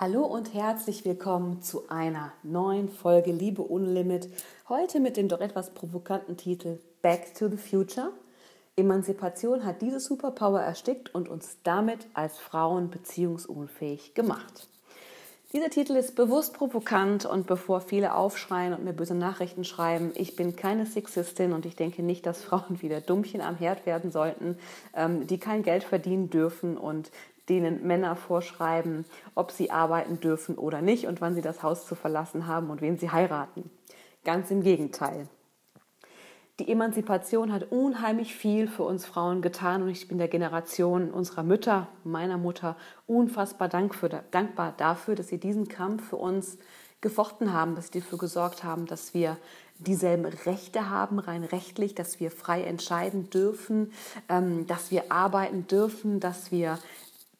Hallo und herzlich willkommen zu einer neuen Folge Liebe Unlimit. Heute mit dem doch etwas provokanten Titel Back to the Future. Emanzipation hat diese Superpower erstickt und uns damit als Frauen beziehungsunfähig gemacht. Dieser Titel ist bewusst provokant und bevor viele aufschreien und mir böse Nachrichten schreiben, ich bin keine Sexistin und ich denke nicht, dass Frauen wieder Dummchen am Herd werden sollten, ähm, die kein Geld verdienen dürfen und denen Männer vorschreiben, ob sie arbeiten dürfen oder nicht und wann sie das Haus zu verlassen haben und wen sie heiraten. Ganz im Gegenteil. Die Emanzipation hat unheimlich viel für uns Frauen getan und ich bin der Generation unserer Mütter, meiner Mutter, unfassbar dankbar dafür, dass sie diesen Kampf für uns gefochten haben, dass sie dafür gesorgt haben, dass wir dieselben Rechte haben, rein rechtlich, dass wir frei entscheiden dürfen, ähm, dass wir arbeiten dürfen, dass wir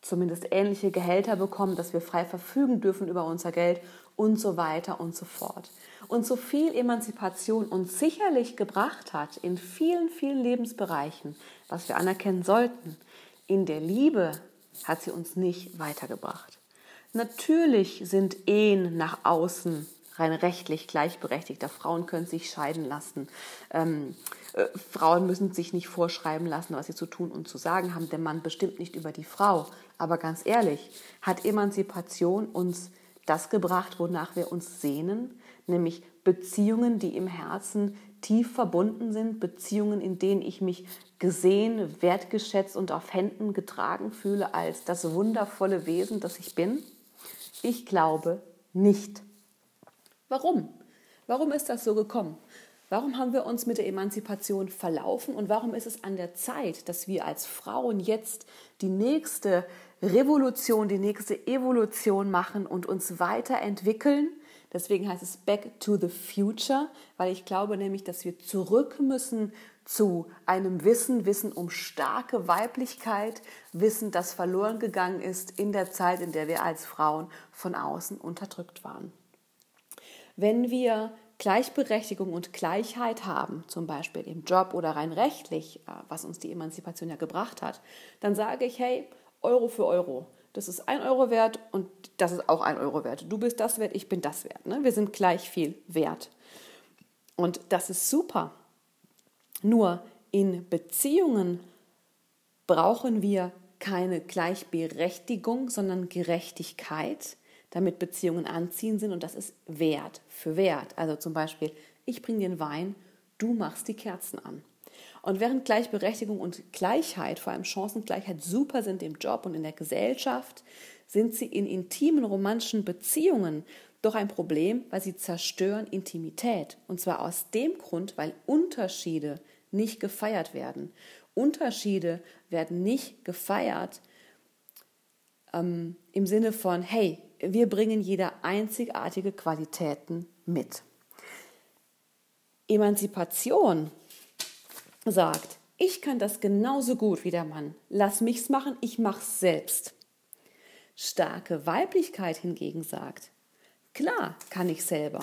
zumindest ähnliche Gehälter bekommen, dass wir frei verfügen dürfen über unser Geld und so weiter und so fort. Und so viel Emanzipation uns sicherlich gebracht hat in vielen, vielen Lebensbereichen, was wir anerkennen sollten, in der Liebe hat sie uns nicht weitergebracht. Natürlich sind Ehen nach außen rein rechtlich gleichberechtigter. Frauen können sich scheiden lassen. Ähm, äh, Frauen müssen sich nicht vorschreiben lassen, was sie zu tun und zu sagen haben. Der Mann bestimmt nicht über die Frau. Aber ganz ehrlich, hat Emanzipation uns das gebracht, wonach wir uns sehnen, nämlich Beziehungen, die im Herzen tief verbunden sind, Beziehungen, in denen ich mich gesehen, wertgeschätzt und auf Händen getragen fühle als das wundervolle Wesen, das ich bin? Ich glaube nicht. Warum? Warum ist das so gekommen? Warum haben wir uns mit der Emanzipation verlaufen und warum ist es an der Zeit, dass wir als Frauen jetzt die nächste Revolution, die nächste Evolution machen und uns weiterentwickeln? Deswegen heißt es Back to the Future, weil ich glaube nämlich, dass wir zurück müssen zu einem Wissen, Wissen um starke Weiblichkeit, Wissen, das verloren gegangen ist in der Zeit, in der wir als Frauen von außen unterdrückt waren. Wenn wir Gleichberechtigung und Gleichheit haben, zum Beispiel im Job oder rein rechtlich, äh, was uns die Emanzipation ja gebracht hat, dann sage ich, hey, Euro für Euro. Das ist ein Euro wert und das ist auch ein Euro wert. Du bist das wert, ich bin das wert. Ne? Wir sind gleich viel wert. Und das ist super. Nur in Beziehungen brauchen wir keine Gleichberechtigung, sondern Gerechtigkeit damit Beziehungen anziehend sind und das ist Wert für Wert. Also zum Beispiel, ich bringe den Wein, du machst die Kerzen an. Und während Gleichberechtigung und Gleichheit, vor allem Chancengleichheit, super sind im Job und in der Gesellschaft, sind sie in intimen romantischen Beziehungen doch ein Problem, weil sie zerstören Intimität. Und zwar aus dem Grund, weil Unterschiede nicht gefeiert werden. Unterschiede werden nicht gefeiert ähm, im Sinne von, hey, wir bringen jeder einzigartige Qualitäten mit. Emanzipation sagt, ich kann das genauso gut wie der Mann. Lass mich's machen, ich mach's selbst. Starke Weiblichkeit hingegen sagt, klar kann ich selber,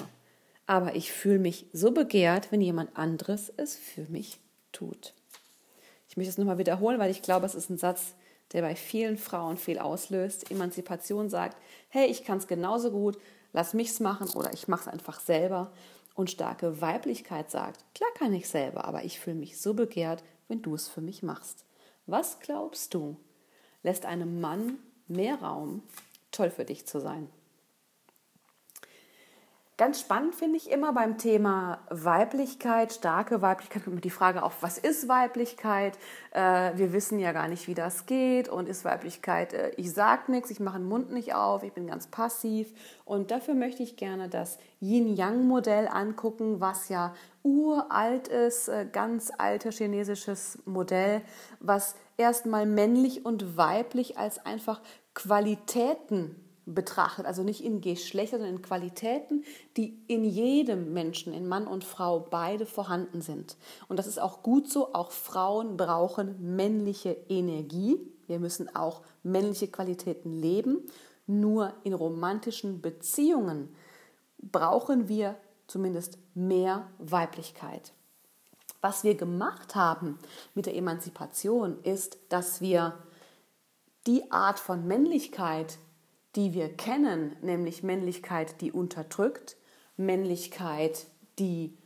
aber ich fühle mich so begehrt, wenn jemand anderes es für mich tut. Ich möchte es nochmal wiederholen, weil ich glaube, es ist ein Satz, der bei vielen Frauen viel auslöst. Emanzipation sagt, hey, ich kann es genauso gut, lass mich's machen oder ich mache es einfach selber. Und starke Weiblichkeit sagt, klar kann ich selber, aber ich fühle mich so begehrt, wenn du es für mich machst. Was glaubst du, lässt einem Mann mehr Raum, toll für dich zu sein? Ganz spannend finde ich immer beim Thema Weiblichkeit, starke Weiblichkeit, die Frage auf, was ist Weiblichkeit? Äh, wir wissen ja gar nicht, wie das geht. Und ist Weiblichkeit, äh, ich sage nichts, ich mache den Mund nicht auf, ich bin ganz passiv. Und dafür möchte ich gerne das Yin-Yang-Modell angucken, was ja uralt ist, äh, ganz altes chinesisches Modell, was erstmal männlich und weiblich als einfach Qualitäten betrachtet, also nicht in Geschlechter, sondern in Qualitäten, die in jedem Menschen, in Mann und Frau, beide vorhanden sind. Und das ist auch gut so. Auch Frauen brauchen männliche Energie. Wir müssen auch männliche Qualitäten leben. Nur in romantischen Beziehungen brauchen wir zumindest mehr Weiblichkeit. Was wir gemacht haben mit der Emanzipation ist, dass wir die Art von Männlichkeit, die wir kennen, nämlich Männlichkeit, die unterdrückt, Männlichkeit, die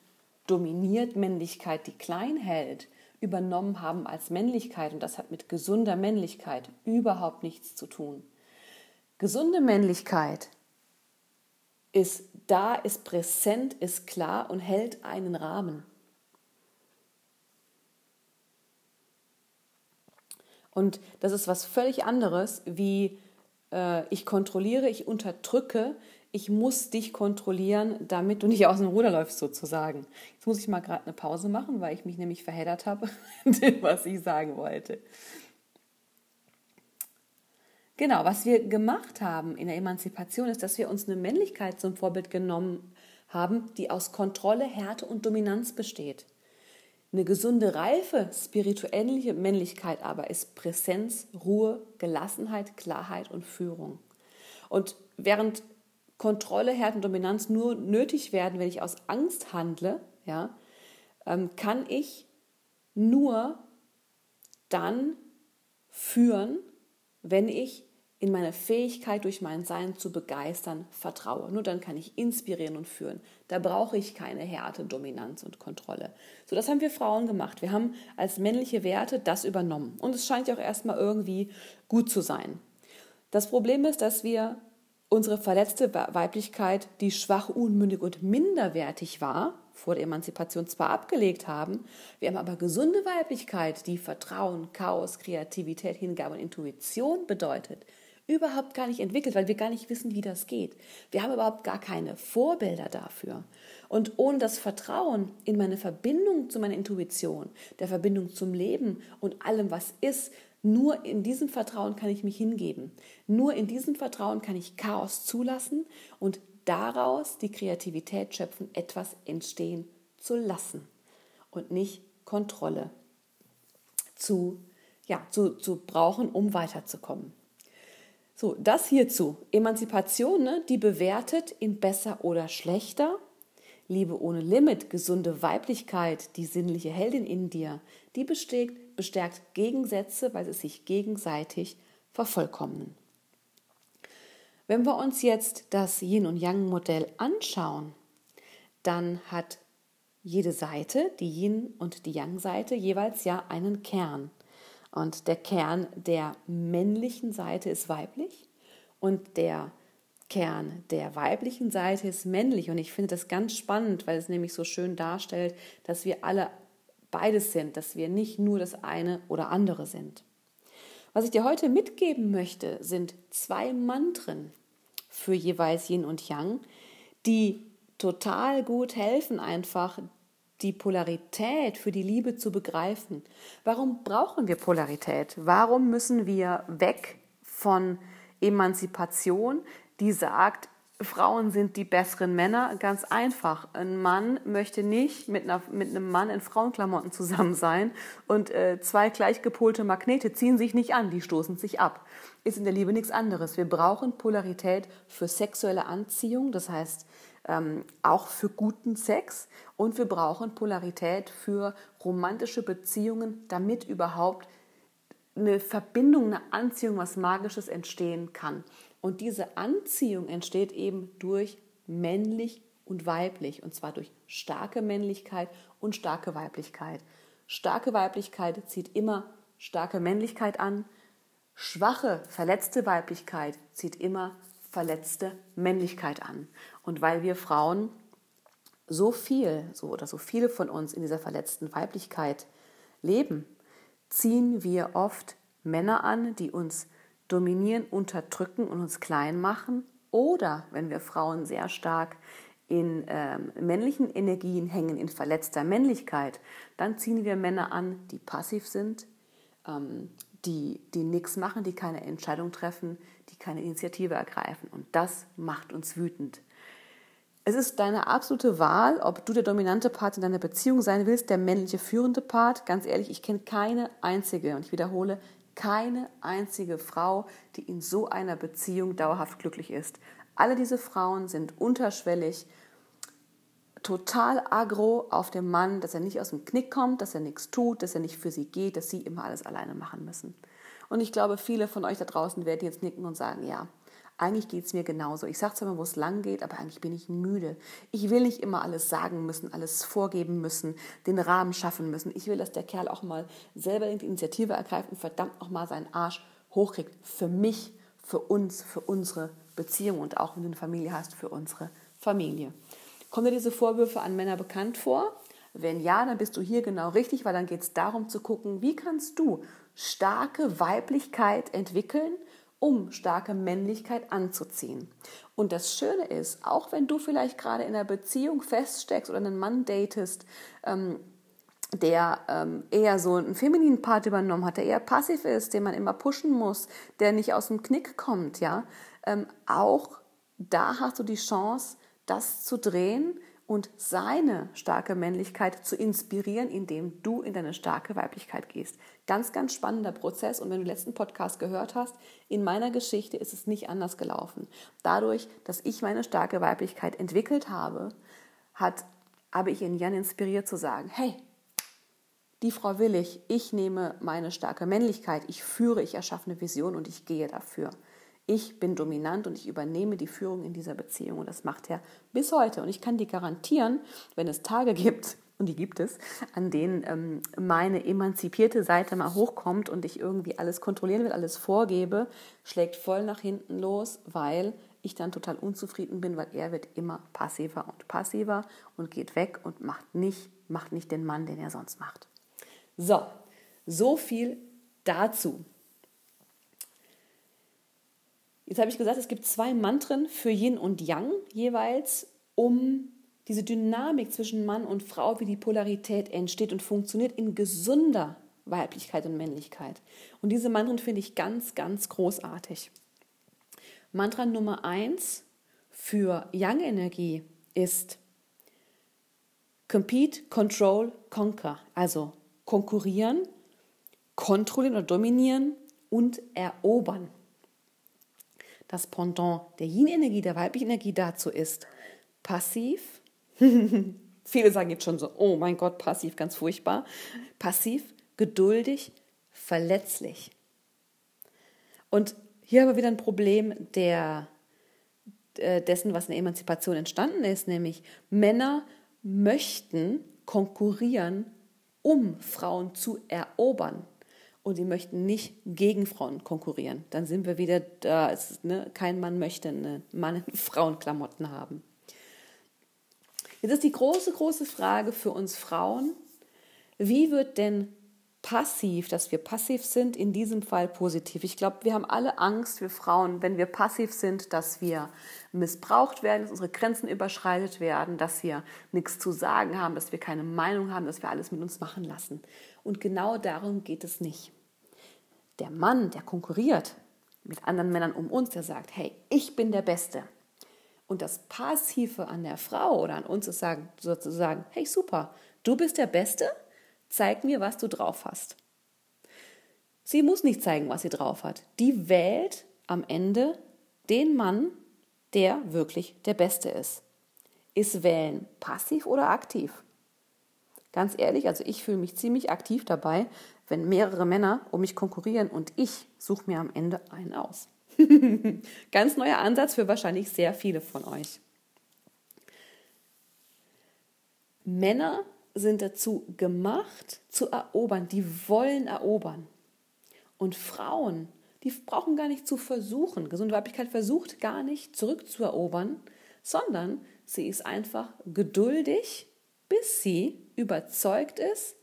dominiert, Männlichkeit, die klein hält, übernommen haben als Männlichkeit. Und das hat mit gesunder Männlichkeit überhaupt nichts zu tun. Gesunde Männlichkeit ist da, ist präsent, ist klar und hält einen Rahmen. Und das ist was völlig anderes, wie äh, ich kontrolliere, ich unterdrücke, ich muss dich kontrollieren, damit du nicht aus dem Ruder läufst sozusagen. Jetzt muss ich mal gerade eine Pause machen, weil ich mich nämlich verheddert habe was ich sagen wollte. Genau, was wir gemacht haben in der Emanzipation ist, dass wir uns eine Männlichkeit zum Vorbild genommen haben, die aus Kontrolle, Härte und Dominanz besteht. Eine gesunde, reife, spirituelle Männlichkeit aber ist Präsenz, Ruhe, Gelassenheit, Klarheit und Führung. Und während Kontrolle, Härte und Dominanz nur nötig werden, wenn ich aus Angst handle, ja, ähm, kann ich nur dann führen, wenn ich in meine Fähigkeit, durch mein Sein zu begeistern, vertraue. Nur dann kann ich inspirieren und führen. Da brauche ich keine Härte, Dominanz und Kontrolle. So, das haben wir Frauen gemacht. Wir haben als männliche Werte das übernommen. Und es scheint ja auch erstmal irgendwie gut zu sein. Das Problem ist, dass wir unsere verletzte Weiblichkeit, die schwach, unmündig und minderwertig war, vor der Emanzipation zwar abgelegt haben, wir haben aber gesunde Weiblichkeit, die Vertrauen, Chaos, Kreativität, Hingabe und Intuition bedeutet, überhaupt gar nicht entwickelt, weil wir gar nicht wissen, wie das geht. Wir haben überhaupt gar keine Vorbilder dafür. Und ohne das Vertrauen in meine Verbindung zu meiner Intuition, der Verbindung zum Leben und allem, was ist, nur in diesem Vertrauen kann ich mich hingeben. Nur in diesem Vertrauen kann ich Chaos zulassen und daraus die Kreativität schöpfen, etwas entstehen zu lassen und nicht Kontrolle zu, ja, zu, zu brauchen, um weiterzukommen. So, das hierzu. Emanzipation, ne, die bewertet in besser oder schlechter. Liebe ohne Limit, gesunde Weiblichkeit, die sinnliche Heldin in dir, die bestärkt, bestärkt Gegensätze, weil sie sich gegenseitig vervollkommnen. Wenn wir uns jetzt das Yin- und Yang-Modell anschauen, dann hat jede Seite, die Yin- und die Yang-Seite, jeweils ja einen Kern. Und der Kern der männlichen Seite ist weiblich und der Kern der weiblichen Seite ist männlich. Und ich finde das ganz spannend, weil es nämlich so schön darstellt, dass wir alle beides sind, dass wir nicht nur das eine oder andere sind. Was ich dir heute mitgeben möchte, sind zwei Mantren für jeweils Yin und Yang, die total gut helfen, einfach die Polarität für die Liebe zu begreifen. Warum brauchen wir Polarität? Warum müssen wir weg von Emanzipation, die sagt, Frauen sind die besseren Männer? Ganz einfach. Ein Mann möchte nicht mit, einer, mit einem Mann in Frauenklamotten zusammen sein und äh, zwei gleichgepolte Magnete ziehen sich nicht an, die stoßen sich ab. Ist in der Liebe nichts anderes. Wir brauchen Polarität für sexuelle Anziehung, das heißt, ähm, auch für guten Sex und wir brauchen Polarität für romantische Beziehungen, damit überhaupt eine Verbindung, eine Anziehung, was Magisches entstehen kann. Und diese Anziehung entsteht eben durch männlich und weiblich, und zwar durch starke Männlichkeit und starke Weiblichkeit. Starke Weiblichkeit zieht immer starke Männlichkeit an, schwache, verletzte Weiblichkeit zieht immer verletzte Männlichkeit an. Und weil wir Frauen so viel, so oder so viele von uns in dieser verletzten Weiblichkeit leben, ziehen wir oft Männer an, die uns dominieren, unterdrücken und uns klein machen. Oder wenn wir Frauen sehr stark in ähm, männlichen Energien hängen, in verletzter Männlichkeit, dann ziehen wir Männer an, die passiv sind, ähm, die, die nichts machen, die keine Entscheidung treffen, die keine Initiative ergreifen. Und das macht uns wütend. Es ist deine absolute Wahl, ob du der dominante Part in deiner Beziehung sein willst, der männliche führende Part. Ganz ehrlich, ich kenne keine einzige, und ich wiederhole, keine einzige Frau, die in so einer Beziehung dauerhaft glücklich ist. Alle diese Frauen sind unterschwellig, total aggro auf dem Mann, dass er nicht aus dem Knick kommt, dass er nichts tut, dass er nicht für sie geht, dass sie immer alles alleine machen müssen. Und ich glaube, viele von euch da draußen werden jetzt nicken und sagen, ja, eigentlich geht es mir genauso. Ich sage zwar immer, wo es lang geht, aber eigentlich bin ich müde. Ich will nicht immer alles sagen müssen, alles vorgeben müssen, den Rahmen schaffen müssen. Ich will, dass der Kerl auch mal selber die Initiative ergreift und verdammt noch mal seinen Arsch hochkriegt. Für mich, für uns, für unsere Beziehung und auch wenn du eine Familie hast, für unsere Familie. Kommen dir diese Vorwürfe an Männer bekannt vor? Wenn ja, dann bist du hier genau richtig, weil dann geht es darum zu gucken, wie kannst du starke Weiblichkeit entwickeln, um starke Männlichkeit anzuziehen. Und das Schöne ist, auch wenn du vielleicht gerade in einer Beziehung feststeckst oder einen Mann datest, ähm, der ähm, eher so einen femininen Part übernommen hat, der eher passiv ist, den man immer pushen muss, der nicht aus dem Knick kommt, ja, ähm, auch da hast du die Chance, das zu drehen und seine starke Männlichkeit zu inspirieren, indem du in deine starke Weiblichkeit gehst. Ganz, ganz spannender Prozess. Und wenn du den letzten Podcast gehört hast, in meiner Geschichte ist es nicht anders gelaufen. Dadurch, dass ich meine starke Weiblichkeit entwickelt habe, hat, habe ich ihn Jan inspiriert zu sagen, hey, die Frau will ich, ich nehme meine starke Männlichkeit, ich führe, ich erschaffe eine Vision und ich gehe dafür ich bin dominant und ich übernehme die Führung in dieser Beziehung. Und das macht er bis heute. Und ich kann dir garantieren, wenn es Tage gibt, und die gibt es, an denen ähm, meine emanzipierte Seite mal hochkommt und ich irgendwie alles kontrollieren will, alles vorgebe, schlägt voll nach hinten los, weil ich dann total unzufrieden bin, weil er wird immer passiver und passiver und geht weg und macht nicht, macht nicht den Mann, den er sonst macht. So, so viel dazu. Jetzt habe ich gesagt, es gibt zwei Mantren für Yin und Yang jeweils, um diese Dynamik zwischen Mann und Frau, wie die Polarität entsteht und funktioniert in gesunder Weiblichkeit und Männlichkeit. Und diese Mantren finde ich ganz, ganz großartig. Mantra Nummer eins für Yang-Energie ist Compete, Control, Conquer. Also konkurrieren, kontrollieren oder dominieren und erobern das Pendant der Yin-Energie, der weiblichen Energie dazu ist passiv. Viele sagen jetzt schon so, oh mein Gott, passiv, ganz furchtbar. Passiv, geduldig, verletzlich. Und hier haben wir wieder ein Problem der, äh, dessen, was in der Emanzipation entstanden ist, nämlich Männer möchten konkurrieren, um Frauen zu erobern und die möchten nicht gegen Frauen konkurrieren. Dann sind wir wieder da. Ist, ne, kein Mann möchte einen Mann in Frauenklamotten haben. Jetzt ist die große, große Frage für uns Frauen, wie wird denn passiv, dass wir passiv sind, in diesem Fall positiv. Ich glaube, wir haben alle Angst, wir Frauen, wenn wir passiv sind, dass wir missbraucht werden, dass unsere Grenzen überschreitet werden, dass wir nichts zu sagen haben, dass wir keine Meinung haben, dass wir alles mit uns machen lassen. Und genau darum geht es nicht. Der Mann, der konkurriert mit anderen Männern um uns, der sagt, hey, ich bin der Beste. Und das Passive an der Frau oder an uns ist sagen, sozusagen, hey, super, du bist der Beste, zeig mir, was du drauf hast. Sie muss nicht zeigen, was sie drauf hat. Die wählt am Ende den Mann, der wirklich der Beste ist. Ist Wählen passiv oder aktiv? Ganz ehrlich, also ich fühle mich ziemlich aktiv dabei, wenn mehrere Männer um mich konkurrieren und ich suche mir am Ende einen aus. Ganz neuer Ansatz für wahrscheinlich sehr viele von euch. Männer sind dazu gemacht, zu erobern. Die wollen erobern. Und Frauen, die brauchen gar nicht zu versuchen. Gesunde Weiblichkeit versucht gar nicht zurückzuerobern, sondern sie ist einfach geduldig, bis sie überzeugt ist,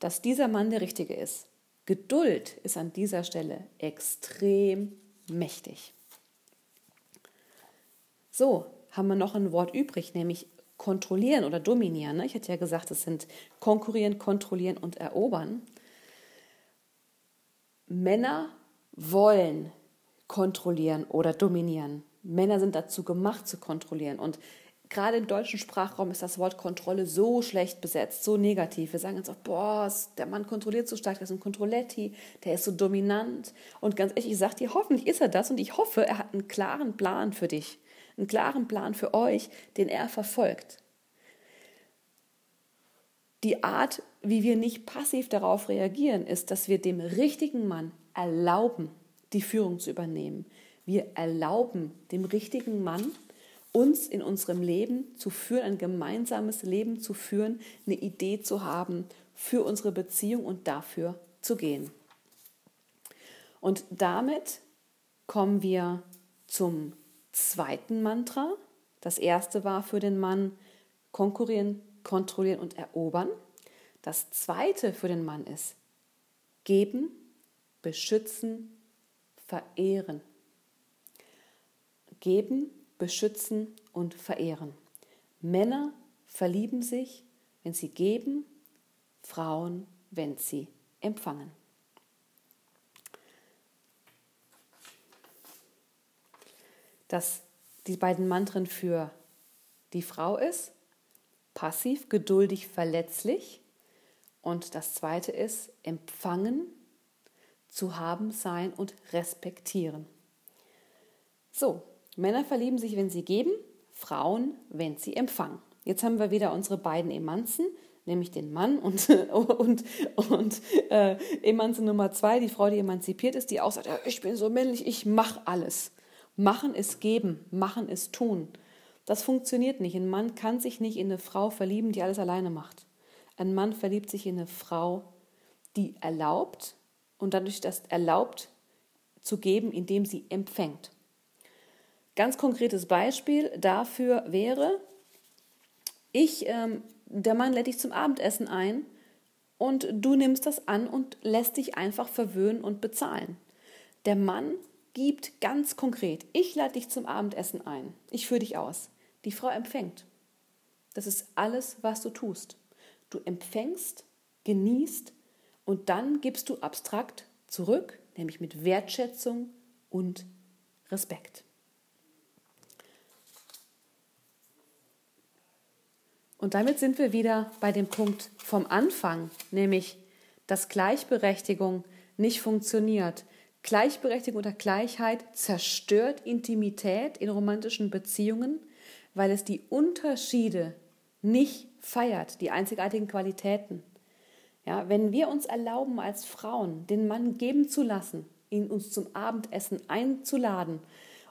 dass dieser Mann der Richtige ist. Geduld ist an dieser Stelle extrem mächtig. So, haben wir noch ein Wort übrig, nämlich kontrollieren oder dominieren. Ne? Ich hatte ja gesagt, es sind konkurrieren, kontrollieren und erobern. Männer wollen kontrollieren oder dominieren. Männer sind dazu gemacht zu kontrollieren. Und gerade im deutschen Sprachraum ist das Wort Kontrolle so schlecht besetzt, so negativ. Wir sagen ganz oft, boah, der Mann kontrolliert so stark, der ist ein Kontrolletti, der ist so dominant. Und ganz ehrlich, ich sage dir, hoffentlich ist er das und ich hoffe, er hat einen klaren Plan für dich, einen klaren Plan für euch, den er verfolgt. Die Art, wie wir nicht passiv darauf reagieren, ist, dass wir dem richtigen Mann erlauben, die Führung zu übernehmen. Wir erlauben dem richtigen Mann, uns in unserem Leben zu führen, ein gemeinsames Leben zu führen, eine Idee zu haben für unsere Beziehung und dafür zu gehen. Und damit kommen wir zum zweiten Mantra. Das erste war für den Mann konkurrieren, kontrollieren und erobern. Das zweite für den Mann ist geben, beschützen, verehren. Geben, beschützen und verehren. Männer verlieben sich, wenn sie geben, Frauen, wenn sie empfangen. Dass die beiden Mantren für die Frau ist, passiv, geduldig, verletzlich. Und das zweite ist empfangen, zu haben, sein und respektieren. So, Männer verlieben sich, wenn sie geben, Frauen, wenn sie empfangen. Jetzt haben wir wieder unsere beiden Emanzen, nämlich den Mann und, und, und äh, Emanze Nummer zwei, die Frau, die emanzipiert ist, die auch sagt, ja, ich bin so männlich, ich mache alles. Machen ist geben, machen ist tun. Das funktioniert nicht. Ein Mann kann sich nicht in eine Frau verlieben, die alles alleine macht. Ein Mann verliebt sich in eine Frau, die erlaubt und dadurch das erlaubt zu geben, indem sie empfängt. Ganz konkretes Beispiel dafür wäre, ich, ähm, der Mann lädt dich zum Abendessen ein und du nimmst das an und lässt dich einfach verwöhnen und bezahlen. Der Mann gibt ganz konkret, ich lade dich zum Abendessen ein, ich führe dich aus. Die Frau empfängt. Das ist alles, was du tust. Du empfängst, genießt und dann gibst du abstrakt zurück, nämlich mit Wertschätzung und Respekt. Und damit sind wir wieder bei dem Punkt vom Anfang, nämlich dass Gleichberechtigung nicht funktioniert, Gleichberechtigung oder Gleichheit zerstört Intimität in romantischen Beziehungen, weil es die Unterschiede nicht feiert, die einzigartigen Qualitäten. Ja, wenn wir uns erlauben, als Frauen den Mann geben zu lassen, ihn uns zum Abendessen einzuladen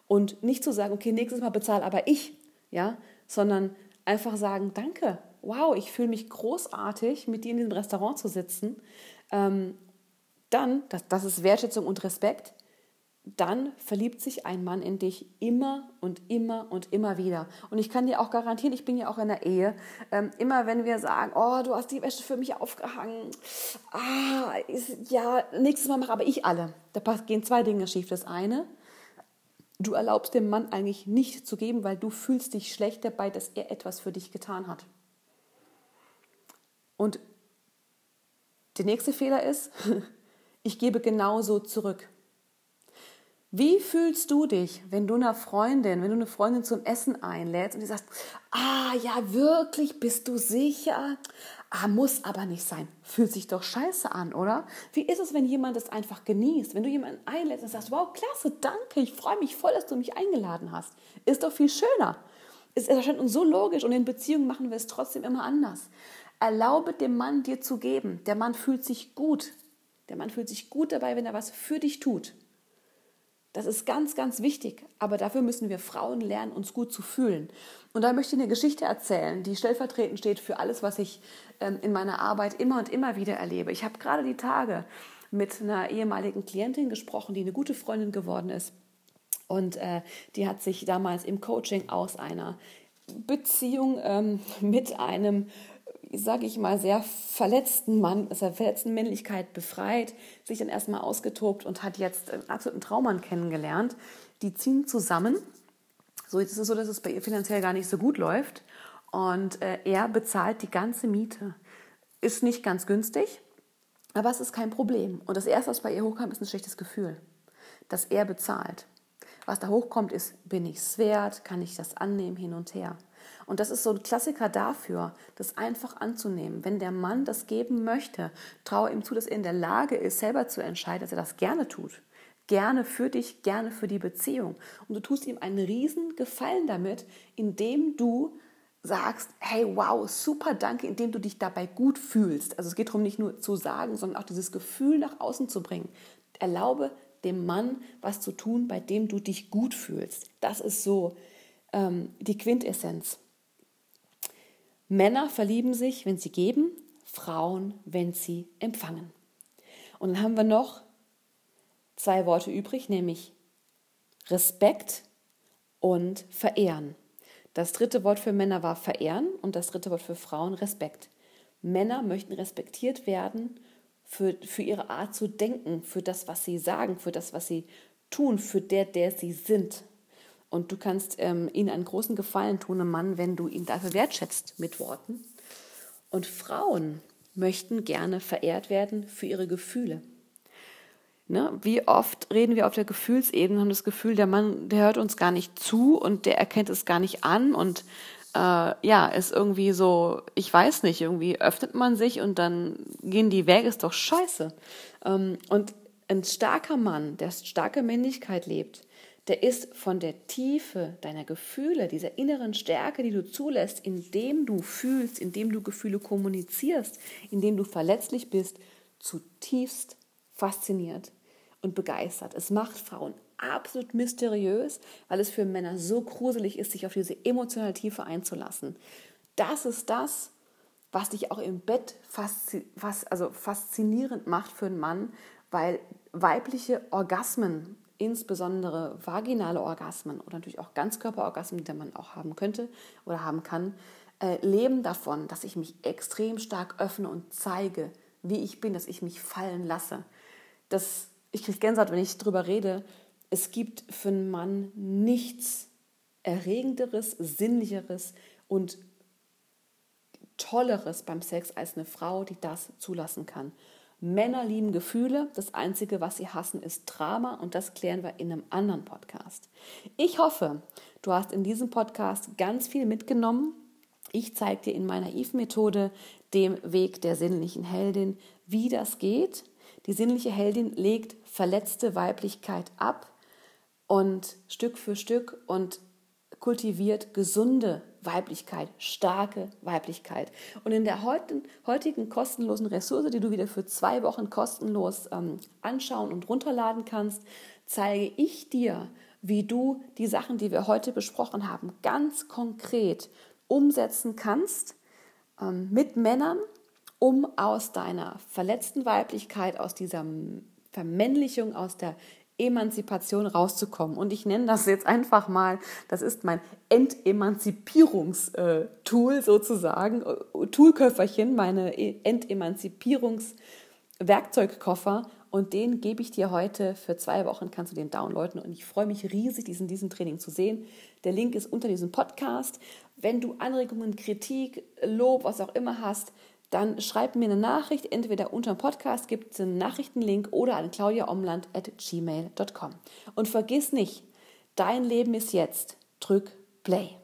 und nicht zu sagen, okay, nächstes Mal bezahle aber ich, ja, sondern einfach sagen, danke, wow, ich fühle mich großartig, mit dir in diesem Restaurant zu sitzen ähm, dann, das, das ist Wertschätzung und Respekt, dann verliebt sich ein Mann in dich immer und immer und immer wieder. Und ich kann dir auch garantieren, ich bin ja auch in der Ehe, ähm, immer wenn wir sagen, oh, du hast die Wäsche für mich aufgehangen, ah, ist, ja, nächstes Mal mache aber ich alle. Da gehen zwei Dinge schief. Das eine, du erlaubst dem Mann eigentlich nicht zu geben, weil du fühlst dich schlecht dabei, dass er etwas für dich getan hat. Und der nächste Fehler ist, ich gebe genauso zurück. Wie fühlst du dich, wenn du einer Freundin, wenn du eine Freundin zum Essen einlädst und die sagst, ah ja, wirklich, bist du sicher? Ah, muss aber nicht sein. Fühlt sich doch scheiße an, oder? Wie ist es, wenn jemand es einfach genießt? Wenn du jemanden einlädst und sagst, wow, klasse, danke, ich freue mich voll, dass du mich eingeladen hast. Ist doch viel schöner. Es erscheint uns so logisch und in Beziehungen machen wir es trotzdem immer anders. Erlaube dem Mann dir zu geben. Der Mann fühlt sich gut, der Mann fühlt sich gut dabei, wenn er was für dich tut. Das ist ganz, ganz wichtig. Aber dafür müssen wir Frauen lernen, uns gut zu fühlen. Und da möchte ich eine Geschichte erzählen, die stellvertretend steht für alles, was ich ähm, in meiner Arbeit immer und immer wieder erlebe. Ich habe gerade die Tage mit einer ehemaligen Klientin gesprochen, die eine gute Freundin geworden ist. Und äh, die hat sich damals im Coaching aus einer Beziehung ähm, mit einem sage ich mal, sehr verletzten Mann, aus der verletzten Männlichkeit befreit, sich dann erstmal ausgetobt und hat jetzt einen absoluten Traummann kennengelernt. Die ziehen zusammen. So, jetzt ist es so, dass es bei ihr finanziell gar nicht so gut läuft. Und äh, er bezahlt die ganze Miete. Ist nicht ganz günstig, aber es ist kein Problem. Und das Erste, was bei ihr hochkam, ist ein schlechtes Gefühl, dass er bezahlt. Was da hochkommt, ist, bin ich es wert? Kann ich das annehmen? Hin und her. Und das ist so ein Klassiker dafür, das einfach anzunehmen. Wenn der Mann das geben möchte, traue ihm zu, dass er in der Lage ist, selber zu entscheiden, dass er das gerne tut. Gerne für dich, gerne für die Beziehung. Und du tust ihm einen riesen Gefallen damit, indem du sagst, hey, wow, super, danke, indem du dich dabei gut fühlst. Also es geht darum, nicht nur zu sagen, sondern auch dieses Gefühl nach außen zu bringen. Erlaube dem Mann was zu tun, bei dem du dich gut fühlst. Das ist so ähm, die Quintessenz. Männer verlieben sich, wenn sie geben, Frauen, wenn sie empfangen. Und dann haben wir noch zwei Worte übrig, nämlich Respekt und Verehren. Das dritte Wort für Männer war Verehren und das dritte Wort für Frauen Respekt. Männer möchten respektiert werden für, für ihre Art zu denken, für das, was sie sagen, für das, was sie tun, für der, der sie sind. Und du kannst ähm, ihnen einen großen Gefallen tun, einem Mann, wenn du ihn dafür wertschätzt mit Worten. Und Frauen möchten gerne verehrt werden für ihre Gefühle. Ne? Wie oft reden wir auf der Gefühlsebene haben das Gefühl, der Mann, der hört uns gar nicht zu und der erkennt es gar nicht an und äh, ja, ist irgendwie so, ich weiß nicht, irgendwie öffnet man sich und dann gehen die Wege, ist doch scheiße. Ähm, und ein starker Mann, der starke Männlichkeit lebt, der ist von der Tiefe deiner Gefühle, dieser inneren Stärke, die du zulässt, indem du fühlst, indem du Gefühle kommunizierst, indem du verletzlich bist, zutiefst fasziniert und begeistert. Es macht Frauen absolut mysteriös, weil es für Männer so gruselig ist, sich auf diese emotionale Tiefe einzulassen. Das ist das, was dich auch im Bett faszi also faszinierend macht für einen Mann, weil weibliche Orgasmen, insbesondere vaginale Orgasmen oder natürlich auch Ganzkörperorgasmen, die Mann auch haben könnte oder haben kann, äh, leben davon, dass ich mich extrem stark öffne und zeige, wie ich bin, dass ich mich fallen lasse. Das, ich kriege Gänsehaut, wenn ich darüber rede. Es gibt für einen Mann nichts Erregenderes, Sinnlicheres und Tolleres beim Sex als eine Frau, die das zulassen kann. Männer lieben Gefühle. Das Einzige, was sie hassen, ist Drama. Und das klären wir in einem anderen Podcast. Ich hoffe, du hast in diesem Podcast ganz viel mitgenommen. Ich zeige dir in meiner Eve-Methode, dem Weg der sinnlichen Heldin, wie das geht. Die sinnliche Heldin legt verletzte Weiblichkeit ab und Stück für Stück und kultiviert gesunde Weiblichkeit, starke Weiblichkeit. Und in der heutigen kostenlosen Ressource, die du wieder für zwei Wochen kostenlos ähm, anschauen und runterladen kannst, zeige ich dir, wie du die Sachen, die wir heute besprochen haben, ganz konkret umsetzen kannst ähm, mit Männern, um aus deiner verletzten Weiblichkeit, aus dieser Vermännlichung, aus der Emanzipation rauszukommen. Und ich nenne das jetzt einfach mal, das ist mein Entemanzipierungstool sozusagen, äh, Toolköfferchen, meine e-, Entemanzipierungswerkzeugkoffer. Und den gebe ich dir heute für zwei Wochen, kannst du den downloaden. Und ich freue mich riesig, diesen, diesen Training zu sehen. Der Link ist unter diesem Podcast. Wenn du Anregungen, Kritik, Lob, was auch immer hast, dann schreib mir eine Nachricht. Entweder unter dem Podcast gibt es einen Nachrichtenlink oder an claudiaomland.gmail.com. Und vergiss nicht, dein Leben ist jetzt. Drück Play.